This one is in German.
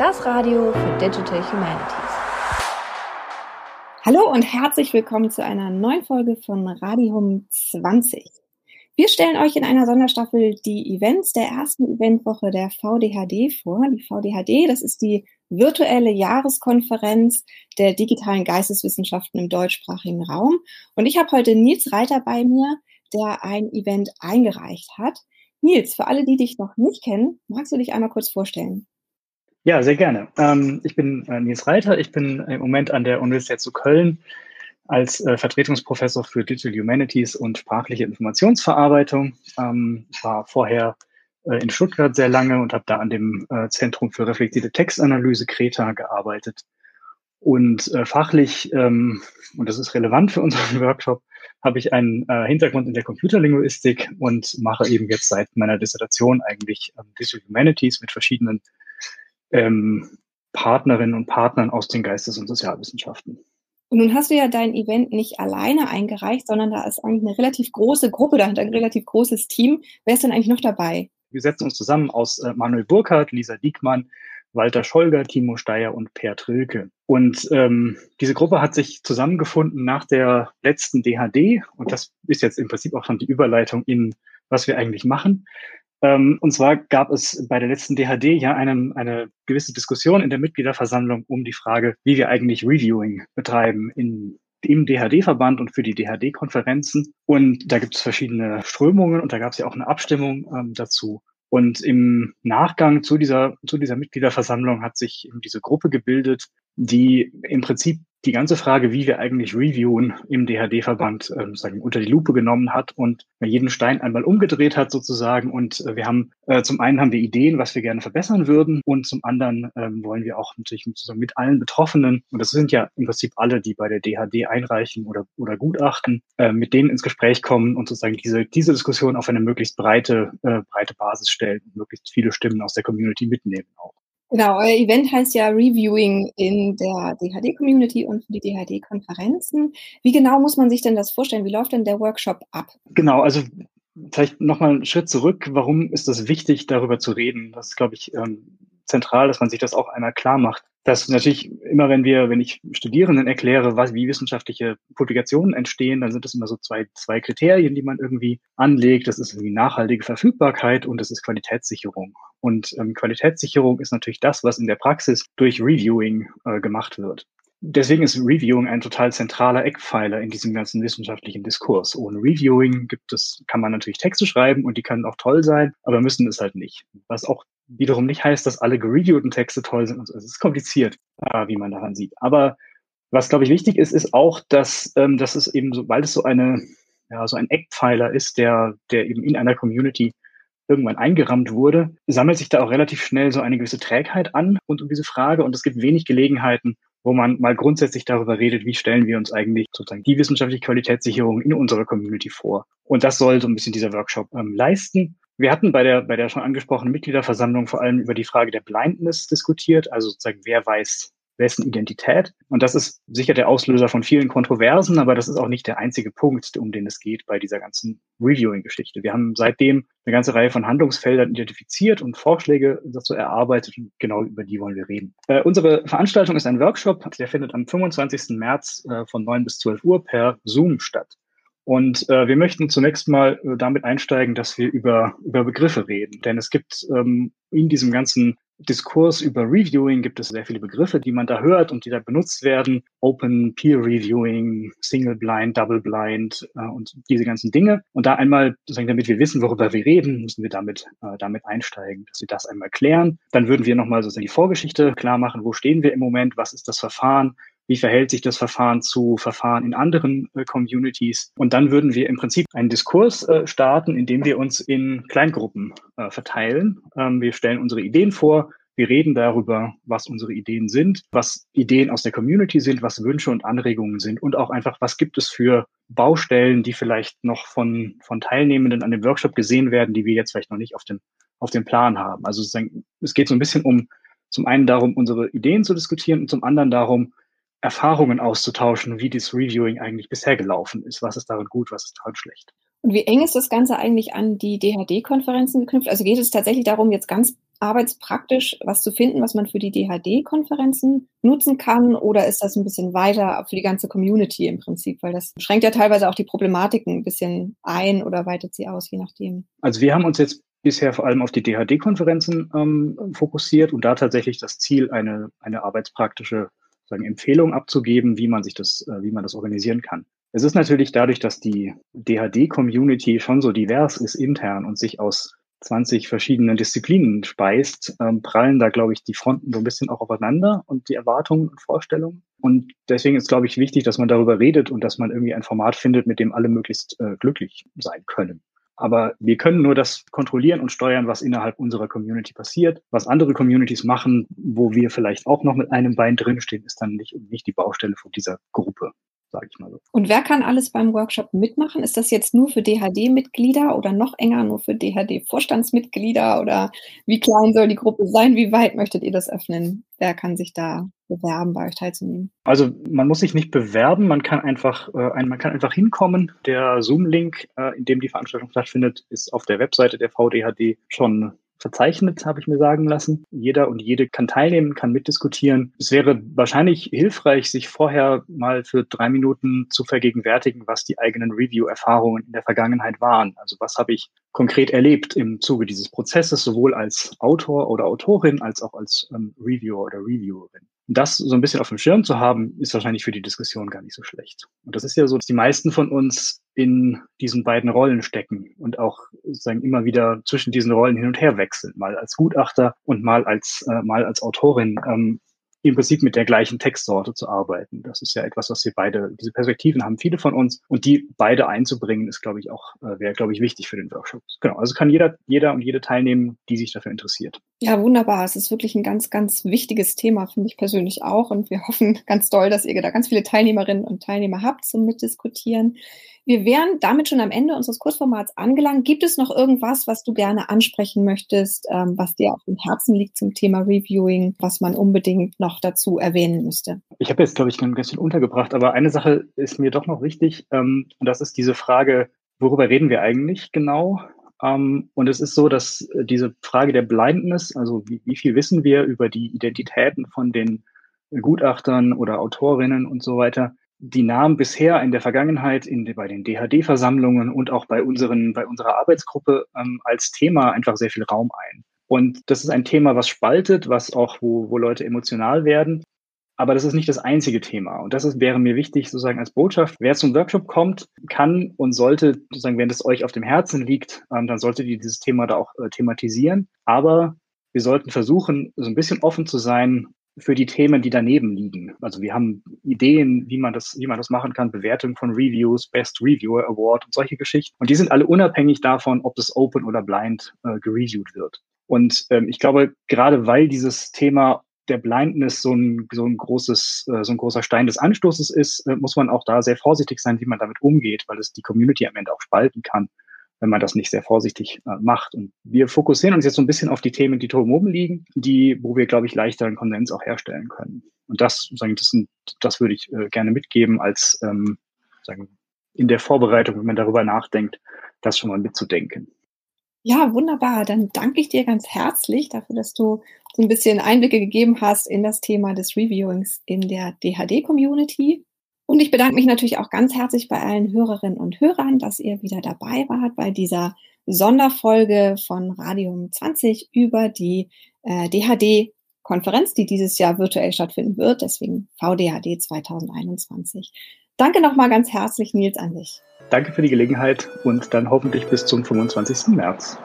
das Radio für Digital Humanities. Hallo und herzlich willkommen zu einer neuen Folge von Radium 20. Wir stellen euch in einer Sonderstaffel die Events der ersten Eventwoche der VDHD vor. Die VDHD, das ist die virtuelle Jahreskonferenz der digitalen Geisteswissenschaften im deutschsprachigen Raum. Und ich habe heute Nils Reiter bei mir, der ein Event eingereicht hat. Nils, für alle, die dich noch nicht kennen, magst du dich einmal kurz vorstellen? Ja, sehr gerne. Ähm, ich bin äh, Nils Reiter. Ich bin im Moment an der Universität zu Köln als äh, Vertretungsprofessor für Digital Humanities und sprachliche Informationsverarbeitung. Ähm, war vorher äh, in Stuttgart sehr lange und habe da an dem äh, Zentrum für reflektierte Textanalyse Kreta gearbeitet. Und äh, fachlich, ähm, und das ist relevant für unseren Workshop, habe ich einen äh, Hintergrund in der Computerlinguistik und mache eben jetzt seit meiner Dissertation eigentlich ähm, Digital Humanities mit verschiedenen ähm, Partnerinnen und Partnern aus den Geistes- und Sozialwissenschaften. Und nun hast du ja dein Event nicht alleine eingereicht, sondern da ist eigentlich eine relativ große Gruppe dahinter, ein relativ großes Team. Wer ist denn eigentlich noch dabei? Wir setzen uns zusammen aus äh, Manuel Burkhardt, Lisa Diekmann, Walter Scholger, Timo Steyer und Per Trilke. Und ähm, diese Gruppe hat sich zusammengefunden nach der letzten DHD. Und das ist jetzt im Prinzip auch schon die Überleitung in, was wir eigentlich machen. Ähm, und zwar gab es bei der letzten DHD ja einen, eine gewisse Diskussion in der Mitgliederversammlung um die Frage, wie wir eigentlich Reviewing betreiben in im DHD-Verband und für die DHD-Konferenzen. Und da gibt es verschiedene Strömungen und da gab es ja auch eine Abstimmung ähm, dazu. Und im Nachgang zu dieser, zu dieser Mitgliederversammlung hat sich eben diese Gruppe gebildet, die im Prinzip die ganze Frage, wie wir eigentlich reviewen, im DHD-Verband ähm, sagen, unter die Lupe genommen hat und jeden Stein einmal umgedreht hat sozusagen. Und äh, wir haben äh, zum einen haben wir Ideen, was wir gerne verbessern würden, und zum anderen ähm, wollen wir auch natürlich mit, mit allen Betroffenen, und das sind ja im Prinzip alle, die bei der DHD einreichen oder, oder gutachten, äh, mit denen ins Gespräch kommen und sozusagen diese, diese Diskussion auf eine möglichst breite, äh, breite Basis stellen und möglichst viele Stimmen aus der Community mitnehmen auch. Genau, euer Event heißt ja Reviewing in der DHD-Community und für die DHD-Konferenzen. Wie genau muss man sich denn das vorstellen? Wie läuft denn der Workshop ab? Genau, also vielleicht nochmal einen Schritt zurück. Warum ist es wichtig, darüber zu reden? Das ist, glaube ich, ähm, zentral, dass man sich das auch einmal klar macht dass natürlich immer, wenn wir, wenn ich Studierenden erkläre, was, wie wissenschaftliche Publikationen entstehen, dann sind das immer so zwei, zwei Kriterien, die man irgendwie anlegt. Das ist irgendwie nachhaltige Verfügbarkeit und das ist Qualitätssicherung. Und ähm, Qualitätssicherung ist natürlich das, was in der Praxis durch Reviewing äh, gemacht wird. Deswegen ist Reviewing ein total zentraler Eckpfeiler in diesem ganzen wissenschaftlichen Diskurs. Ohne Reviewing gibt es, kann man natürlich Texte schreiben und die können auch toll sein, aber müssen es halt nicht. Was auch wiederum nicht heißt, dass alle gereviewten Texte toll sind so. Es ist kompliziert, äh, wie man daran sieht. Aber was, glaube ich, wichtig ist, ist auch, dass, ähm, dass es eben so, weil es so eine, ja, so ein Eckpfeiler ist, der, der eben in einer Community irgendwann eingerammt wurde, sammelt sich da auch relativ schnell so eine gewisse Trägheit an und um diese Frage. Und es gibt wenig Gelegenheiten, wo man mal grundsätzlich darüber redet, wie stellen wir uns eigentlich sozusagen die wissenschaftliche Qualitätssicherung in unserer Community vor. Und das soll so ein bisschen dieser Workshop ähm, leisten. Wir hatten bei der, bei der schon angesprochenen Mitgliederversammlung vor allem über die Frage der Blindness diskutiert, also sozusagen, wer weiß wessen Identität. Und das ist sicher der Auslöser von vielen Kontroversen, aber das ist auch nicht der einzige Punkt, um den es geht bei dieser ganzen Reviewing-Geschichte. Wir haben seitdem eine ganze Reihe von Handlungsfeldern identifiziert und Vorschläge dazu erarbeitet und genau über die wollen wir reden. Äh, unsere Veranstaltung ist ein Workshop, der findet am 25. März äh, von 9 bis 12 Uhr per Zoom statt. Und äh, wir möchten zunächst mal äh, damit einsteigen, dass wir über, über Begriffe reden. Denn es gibt ähm, in diesem ganzen Diskurs über Reviewing gibt es sehr viele Begriffe, die man da hört und die da benutzt werden. Open Peer Reviewing, Single Blind, Double Blind äh, und diese ganzen Dinge. Und da einmal, damit wir wissen, worüber wir reden, müssen wir damit, äh, damit einsteigen, dass wir das einmal klären. Dann würden wir nochmal sozusagen die Vorgeschichte klar machen. Wo stehen wir im Moment? Was ist das Verfahren? Wie verhält sich das Verfahren zu Verfahren in anderen äh, Communities? Und dann würden wir im Prinzip einen Diskurs äh, starten, in dem wir uns in Kleingruppen äh, verteilen. Ähm, wir stellen unsere Ideen vor. Wir reden darüber, was unsere Ideen sind, was Ideen aus der Community sind, was Wünsche und Anregungen sind und auch einfach, was gibt es für Baustellen, die vielleicht noch von, von Teilnehmenden an dem Workshop gesehen werden, die wir jetzt vielleicht noch nicht auf dem, auf dem Plan haben. Also es geht so ein bisschen um zum einen darum, unsere Ideen zu diskutieren und zum anderen darum, Erfahrungen auszutauschen, wie das Reviewing eigentlich bisher gelaufen ist. Was ist daran gut, was ist daran schlecht. Und wie eng ist das Ganze eigentlich an die DHD-Konferenzen geknüpft? Also geht es tatsächlich darum, jetzt ganz arbeitspraktisch was zu finden, was man für die DHD-Konferenzen nutzen kann? Oder ist das ein bisschen weiter für die ganze Community im Prinzip? Weil das schränkt ja teilweise auch die Problematiken ein bisschen ein oder weitet sie aus, je nachdem. Also wir haben uns jetzt bisher vor allem auf die DHD-Konferenzen ähm, fokussiert und da tatsächlich das Ziel, eine, eine arbeitspraktische sagen, Empfehlung abzugeben, wie man sich das, äh, wie man das organisieren kann. Es ist natürlich dadurch, dass die DHD-Community schon so divers ist intern und sich aus 20 verschiedenen Disziplinen speist, ähm, prallen da, glaube ich, die Fronten so ein bisschen auch aufeinander und die Erwartungen und Vorstellungen. Und deswegen ist, glaube ich, wichtig, dass man darüber redet und dass man irgendwie ein Format findet, mit dem alle möglichst äh, glücklich sein können. Aber wir können nur das kontrollieren und steuern, was innerhalb unserer Community passiert. Was andere Communities machen, wo wir vielleicht auch noch mit einem Bein drinstehen, ist dann nicht, nicht die Baustelle von dieser Gruppe sage ich mal so. Und wer kann alles beim Workshop mitmachen? Ist das jetzt nur für DHD-Mitglieder oder noch enger nur für DHD-Vorstandsmitglieder oder wie klein soll die Gruppe sein? Wie weit möchtet ihr das öffnen? Wer kann sich da bewerben, bei euch teilzunehmen? Also man muss sich nicht bewerben, man kann einfach, äh, ein, man kann einfach hinkommen. Der Zoom-Link, äh, in dem die Veranstaltung stattfindet, ist auf der Webseite der VDHD schon verzeichnet, habe ich mir sagen lassen. Jeder und jede kann teilnehmen, kann mitdiskutieren. Es wäre wahrscheinlich hilfreich, sich vorher mal für drei Minuten zu vergegenwärtigen, was die eigenen Review-Erfahrungen in der Vergangenheit waren. Also was habe ich konkret erlebt im Zuge dieses Prozesses, sowohl als Autor oder Autorin als auch als ähm, Reviewer oder Reviewerin das so ein bisschen auf dem Schirm zu haben, ist wahrscheinlich für die Diskussion gar nicht so schlecht. Und das ist ja so, dass die meisten von uns in diesen beiden Rollen stecken und auch sozusagen immer wieder zwischen diesen Rollen hin und her wechseln, mal als Gutachter und mal als äh, mal als Autorin. Ähm, im Prinzip mit der gleichen Textsorte zu arbeiten. Das ist ja etwas, was wir beide, diese Perspektiven haben viele von uns und die beide einzubringen, ist, glaube ich, auch, äh, wäre, glaube ich, wichtig für den Workshop. Genau, also kann jeder, jeder und jede teilnehmen, die sich dafür interessiert. Ja, wunderbar. Es ist wirklich ein ganz, ganz wichtiges Thema, finde ich persönlich auch. Und wir hoffen ganz doll, dass ihr da ganz viele Teilnehmerinnen und Teilnehmer habt zum Mitdiskutieren. Wir wären damit schon am Ende unseres Kursformats angelangt. Gibt es noch irgendwas, was du gerne ansprechen möchtest, ähm, was dir auf dem Herzen liegt zum Thema Reviewing, was man unbedingt noch dazu erwähnen müsste? Ich habe jetzt, glaube ich, ganz viel untergebracht, aber eine Sache ist mir doch noch wichtig, ähm, und das ist diese Frage, worüber reden wir eigentlich genau? Um, und es ist so, dass diese Frage der Blindness, also wie, wie, viel wissen wir über die Identitäten von den Gutachtern oder Autorinnen und so weiter, die nahmen bisher in der Vergangenheit in, bei den DHD-Versammlungen und auch bei, unseren, bei unserer Arbeitsgruppe ähm, als Thema einfach sehr viel Raum ein. Und das ist ein Thema, was spaltet, was auch, wo, wo Leute emotional werden. Aber das ist nicht das einzige Thema. Und das ist, wäre mir wichtig, sozusagen als Botschaft. Wer zum Workshop kommt, kann und sollte, sozusagen, wenn es euch auf dem Herzen liegt, ähm, dann solltet ihr dieses Thema da auch äh, thematisieren. Aber wir sollten versuchen, so ein bisschen offen zu sein, für die Themen, die daneben liegen. Also wir haben Ideen, wie man das, wie man das machen kann, Bewertung von Reviews, Best Reviewer Award und solche Geschichten. Und die sind alle unabhängig davon, ob das Open oder Blind äh, gereviewt wird. Und ähm, ich glaube, gerade weil dieses Thema der Blindness so ein, so ein großes, äh, so ein großer Stein des Anstoßes ist, äh, muss man auch da sehr vorsichtig sein, wie man damit umgeht, weil es die Community am Ende auch spalten kann wenn man das nicht sehr vorsichtig äh, macht. Und wir fokussieren uns jetzt so ein bisschen auf die Themen, die drum oben liegen, die, wo wir, glaube ich, leichter einen Konsens auch herstellen können. Und das, sagen, das, sind, das würde ich gerne mitgeben, als ähm, sagen, in der Vorbereitung, wenn man darüber nachdenkt, das schon mal mitzudenken. Ja, wunderbar. Dann danke ich dir ganz herzlich dafür, dass du so ein bisschen Einblicke gegeben hast in das Thema des Reviewings in der DHD-Community. Und ich bedanke mich natürlich auch ganz herzlich bei allen Hörerinnen und Hörern, dass ihr wieder dabei wart bei dieser Sonderfolge von Radium 20 über die äh, DHD-Konferenz, die dieses Jahr virtuell stattfinden wird, deswegen VDHD 2021. Danke nochmal ganz herzlich, Nils, an dich. Danke für die Gelegenheit und dann hoffentlich bis zum 25. März.